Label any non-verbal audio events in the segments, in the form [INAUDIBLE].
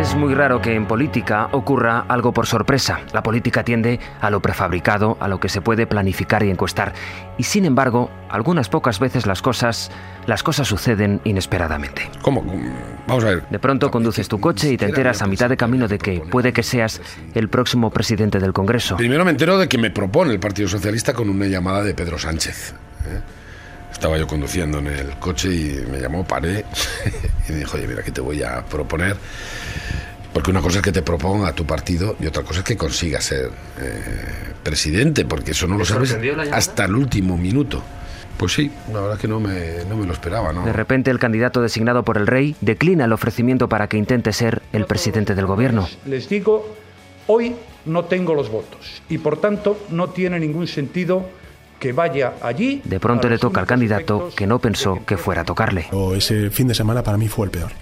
Es muy raro que en política ocurra algo por sorpresa. La política tiende a lo prefabricado, a lo que se puede planificar y encuestar. Y sin embargo, algunas pocas veces las cosas, las cosas suceden inesperadamente. ¿Cómo? Vamos a ver. De pronto conduces tu coche y te enteras a mitad de camino de que puede que seas el próximo presidente del Congreso. Primero me entero de que me propone el Partido Socialista con una llamada de Pedro Sánchez. ¿eh? Estaba yo conduciendo en el coche y me llamó, paré [LAUGHS] y me dijo, oye, mira, que te voy a proponer. Porque una cosa es que te proponga tu partido y otra cosa es que consigas ser eh, presidente, porque eso no lo sabes hasta el último minuto. Pues sí, la verdad es que no me, no me lo esperaba, ¿no? De repente el candidato designado por el rey declina el ofrecimiento para que intente ser el presidente del gobierno. Les digo, hoy no tengo los votos y por tanto no tiene ningún sentido que vaya allí. De pronto le toca al candidato que no pensó que fuera a tocarle. O ese fin de semana para mí fue el peor.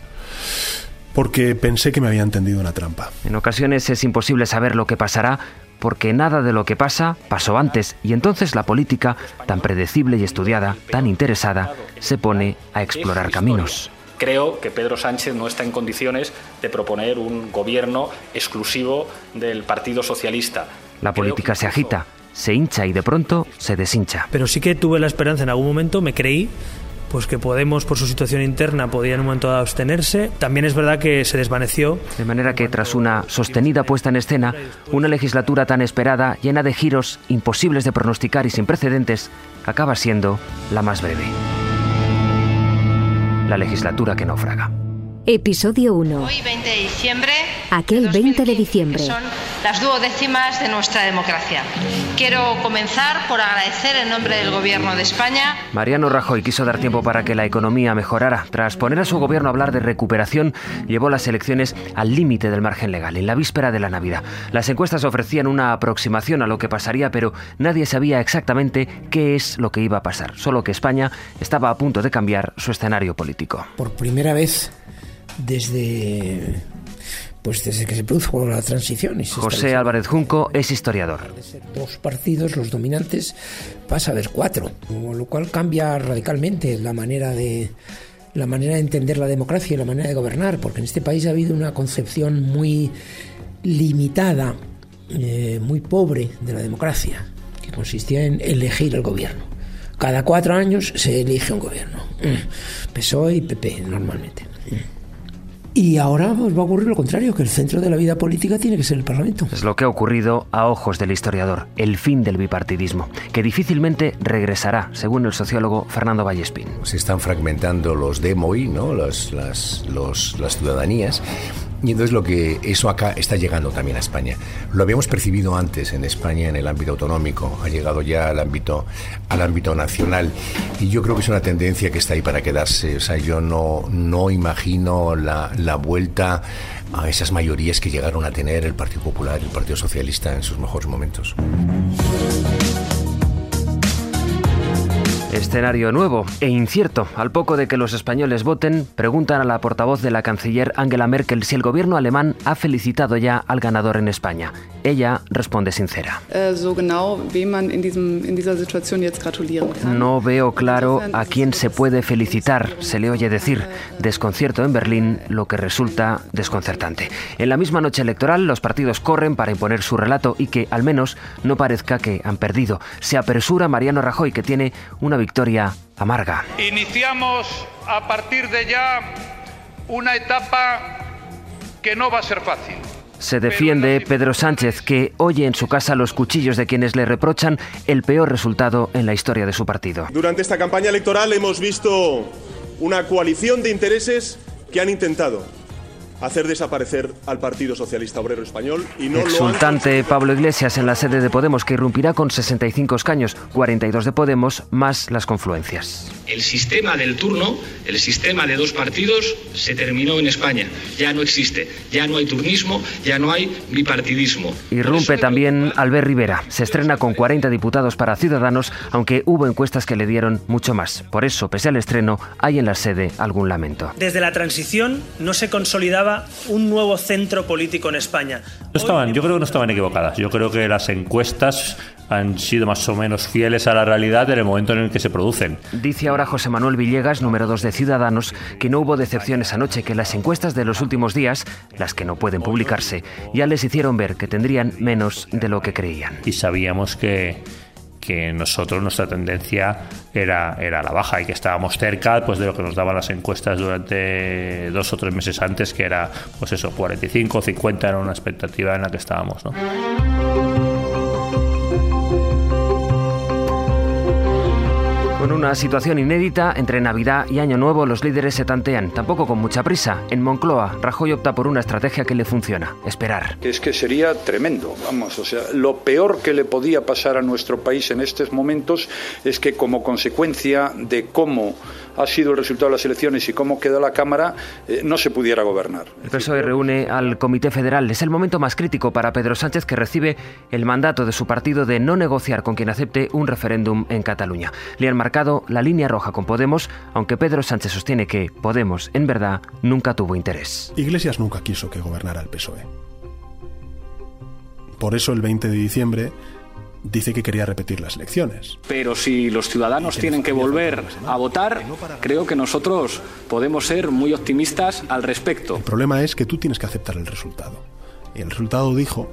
Porque pensé que me habían tendido una trampa. En ocasiones es imposible saber lo que pasará porque nada de lo que pasa pasó antes y entonces la política, tan predecible y estudiada, tan interesada, se pone a explorar caminos. Creo que Pedro Sánchez no está en condiciones de proponer un gobierno exclusivo del Partido Socialista. La política se agita, se hincha y de pronto se deshincha. Pero sí que tuve la esperanza en algún momento, me creí, pues que Podemos, por su situación interna, podía en un momento dado abstenerse. También es verdad que se desvaneció. De manera que tras una sostenida puesta en escena, una legislatura tan esperada, llena de giros imposibles de pronosticar y sin precedentes, acaba siendo la más breve. La legislatura que naufraga. Episodio 1. Hoy, 20 de diciembre. Aquel 20 de diciembre. que Son las duodécimas de nuestra democracia. Quiero comenzar por agradecer en nombre del Gobierno de España Mariano Rajoy quiso dar tiempo para que la economía mejorara. Tras poner a su gobierno a hablar de recuperación, llevó las elecciones al límite del margen legal, en la víspera de la Navidad. Las encuestas ofrecían una aproximación a lo que pasaría, pero nadie sabía exactamente qué es lo que iba a pasar. Solo que España estaba a punto de cambiar su escenario político. por primera vez desde pues desde que se produjo la transición y se José Álvarez Junco es historiador. de ser dos partidos los dominantes pasa a haber cuatro lo cual cambia radicalmente la manera de la manera de entender la democracia y la manera de gobernar porque en este país ha habido una concepción muy limitada eh, muy pobre de la democracia que consistía en elegir el gobierno cada cuatro años se elige un gobierno Mm. PSOE y PP normalmente y ahora pues, va a ocurrir lo contrario, que el centro de la vida política tiene que ser el Parlamento. Es lo que ha ocurrido a ojos del historiador, el fin del bipartidismo, que difícilmente regresará, según el sociólogo Fernando Vallespín. se están fragmentando los DEMOI, ¿no? las, las, los- las ciudadanías. Y entonces lo que eso acá está llegando también a España. Lo habíamos percibido antes en España en el ámbito autonómico, ha llegado ya al ámbito al ámbito nacional y yo creo que es una tendencia que está ahí para quedarse. O sea, yo no no imagino la, la vuelta a esas mayorías que llegaron a tener el Partido Popular y el Partido Socialista en sus mejores momentos. Escenario nuevo e incierto. Al poco de que los españoles voten, preguntan a la portavoz de la canciller Angela Merkel si el gobierno alemán ha felicitado ya al ganador en España. Ella responde sincera. äh. No veo claro a quién se puede felicitar, se le oye decir. Desconcierto en Berlín, lo que resulta desconcertante. En la misma noche electoral, los partidos corren para imponer su relato y que, al menos, no parezca que han perdido. Se apresura Mariano Rajoy, que tiene una victoria amarga. Iniciamos a partir de ya una etapa que no va a ser fácil. Se defiende Pedro Sánchez, que oye en su casa los cuchillos de quienes le reprochan el peor resultado en la historia de su partido. Durante esta campaña electoral hemos visto una coalición de intereses que han intentado hacer desaparecer al Partido Socialista Obrero Español y no lo han Exultante Pablo Iglesias en la sede de Podemos, que irrumpirá con 65 escaños, 42 de Podemos, más las confluencias. El sistema del turno, el sistema de dos partidos, se terminó en España. Ya no existe, ya no hay turnismo, ya no hay bipartidismo. Irrumpe también Albert Rivera. Se estrena con 40 diputados para Ciudadanos, aunque hubo encuestas que le dieron mucho más. Por eso, pese al estreno, hay en la sede algún lamento. Desde la transición no se consolidaba un nuevo centro político en España. No estaban, yo creo que no estaban equivocadas. Yo creo que las encuestas han sido más o menos fieles a la realidad en el momento en el que se producen. Dice ahora José Manuel Villegas, número 2 de Ciudadanos, que no hubo decepciones anoche, que las encuestas de los últimos días, las que no pueden publicarse, ya les hicieron ver que tendrían menos de lo que creían. Y sabíamos que que nosotros nuestra tendencia era, era la baja y que estábamos cerca pues, de lo que nos daban las encuestas durante dos o tres meses antes, que era pues eso, 45 50 era una expectativa en la que estábamos. ¿no? Una situación inédita, entre Navidad y Año Nuevo los líderes se tantean, tampoco con mucha prisa. En Moncloa, Rajoy opta por una estrategia que le funciona, esperar. Es que sería tremendo, vamos, o sea, lo peor que le podía pasar a nuestro país en estos momentos es que como consecuencia de cómo ha sido el resultado de las elecciones y cómo quedó la Cámara, eh, no se pudiera gobernar. El PSOE reúne al Comité Federal. Es el momento más crítico para Pedro Sánchez que recibe el mandato de su partido de no negociar con quien acepte un referéndum en Cataluña. Le han marcado la línea roja con Podemos, aunque Pedro Sánchez sostiene que Podemos, en verdad, nunca tuvo interés. Iglesias nunca quiso que gobernara el PSOE. Por eso el 20 de diciembre dice que quería repetir las elecciones. Pero si los ciudadanos tienen que volver a votar, creo que nosotros podemos ser muy optimistas al respecto. El problema es que tú tienes que aceptar el resultado. Y el resultado dijo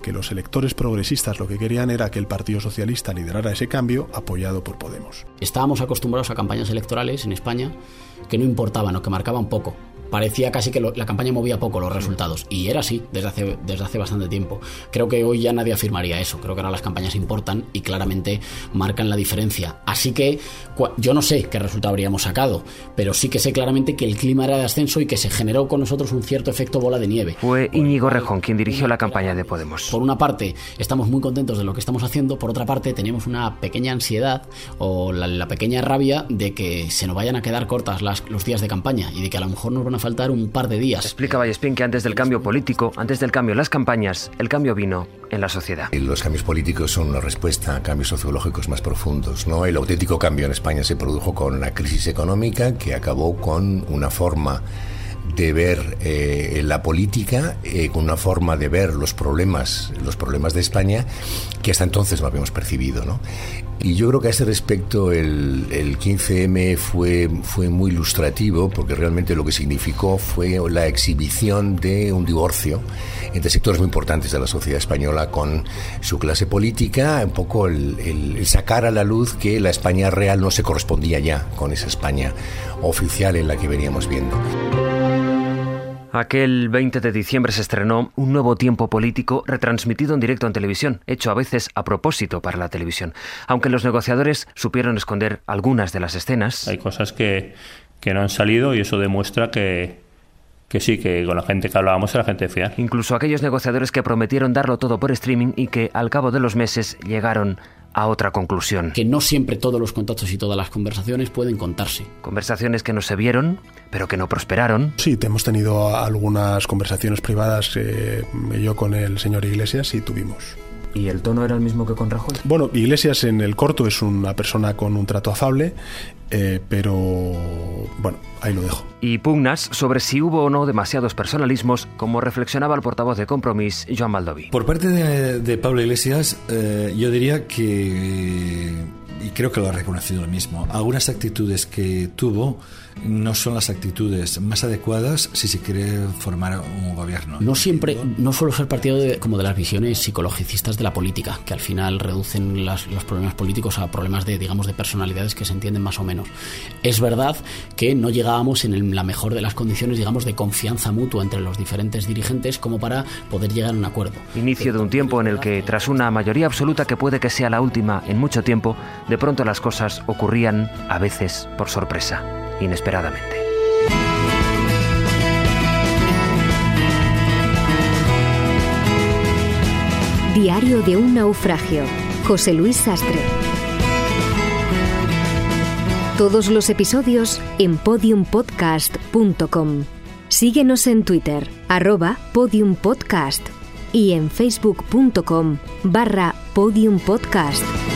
que los electores progresistas lo que querían era que el Partido Socialista liderara ese cambio apoyado por Podemos. Estábamos acostumbrados a campañas electorales en España que no importaban o que marcaban poco parecía casi que lo, la campaña movía poco los resultados. Y era así desde hace, desde hace bastante tiempo. Creo que hoy ya nadie afirmaría eso. Creo que ahora las campañas importan y claramente marcan la diferencia. Así que yo no sé qué resultado habríamos sacado, pero sí que sé claramente que el clima era de ascenso y que se generó con nosotros un cierto efecto bola de nieve. Fue Íñigo Rejón quien dirigió la campaña de Podemos. Por una parte, estamos muy contentos de lo que estamos haciendo. Por otra parte, tenemos una pequeña ansiedad o la, la pequeña rabia de que se nos vayan a quedar cortas las, los días de campaña y de que a lo mejor nos van a faltar un par de días. Explica Vallespín que antes del cambio político, antes del cambio en las campañas, el cambio vino en la sociedad. Y los cambios políticos son una respuesta a cambios sociológicos más profundos. ¿no? El auténtico cambio en España se produjo con la crisis económica que acabó con una forma de ver eh, la política, eh, con una forma de ver los problemas, los problemas de España que hasta entonces no habíamos percibido. ¿no? Y yo creo que a ese respecto el, el 15M fue, fue muy ilustrativo porque realmente lo que significó fue la exhibición de un divorcio entre sectores muy importantes de la sociedad española con su clase política, un poco el, el, el sacar a la luz que la España real no se correspondía ya con esa España oficial en la que veníamos viendo. Aquel 20 de diciembre se estrenó un nuevo tiempo político retransmitido en directo en televisión, hecho a veces a propósito para la televisión. Aunque los negociadores supieron esconder algunas de las escenas. Hay cosas que, que no han salido y eso demuestra que, que sí, que con la gente que hablábamos era gente fiar. Incluso aquellos negociadores que prometieron darlo todo por streaming y que al cabo de los meses llegaron a otra conclusión. Que no siempre todos los contactos y todas las conversaciones pueden contarse. Conversaciones que no se vieron, pero que no prosperaron. Sí, hemos tenido algunas conversaciones privadas, eh, yo con el señor Iglesias, y tuvimos. ¿Y el tono era el mismo que con Rajoy? Bueno, Iglesias en el corto es una persona con un trato afable, eh, pero bueno, ahí lo dejo. Y pugnas sobre si hubo o no demasiados personalismos, como reflexionaba el portavoz de Compromís, Joan Baldoví. Por parte de, de Pablo Iglesias, eh, yo diría que, y creo que lo ha reconocido él mismo, algunas actitudes que tuvo no son las actitudes más adecuadas si se quiere formar un gobierno. No siempre, no suelo ser partido de, como de las visiones psicologicistas de la política, que al final reducen las, los problemas políticos a problemas de, digamos, de personalidades que se entienden más o menos. Es verdad que no llegábamos en el, la mejor de las condiciones, digamos, de confianza mutua entre los diferentes dirigentes como para poder llegar a un acuerdo. Inicio de un tiempo en el que, tras una mayoría absoluta que puede que sea la última en mucho tiempo, de pronto las cosas ocurrían, a veces, por sorpresa inesperadamente. Diario de un naufragio. José Luis Sastre. Todos los episodios en podiumpodcast.com. Síguenos en Twitter, arroba podiumpodcast y en facebook.com barra podiumpodcast.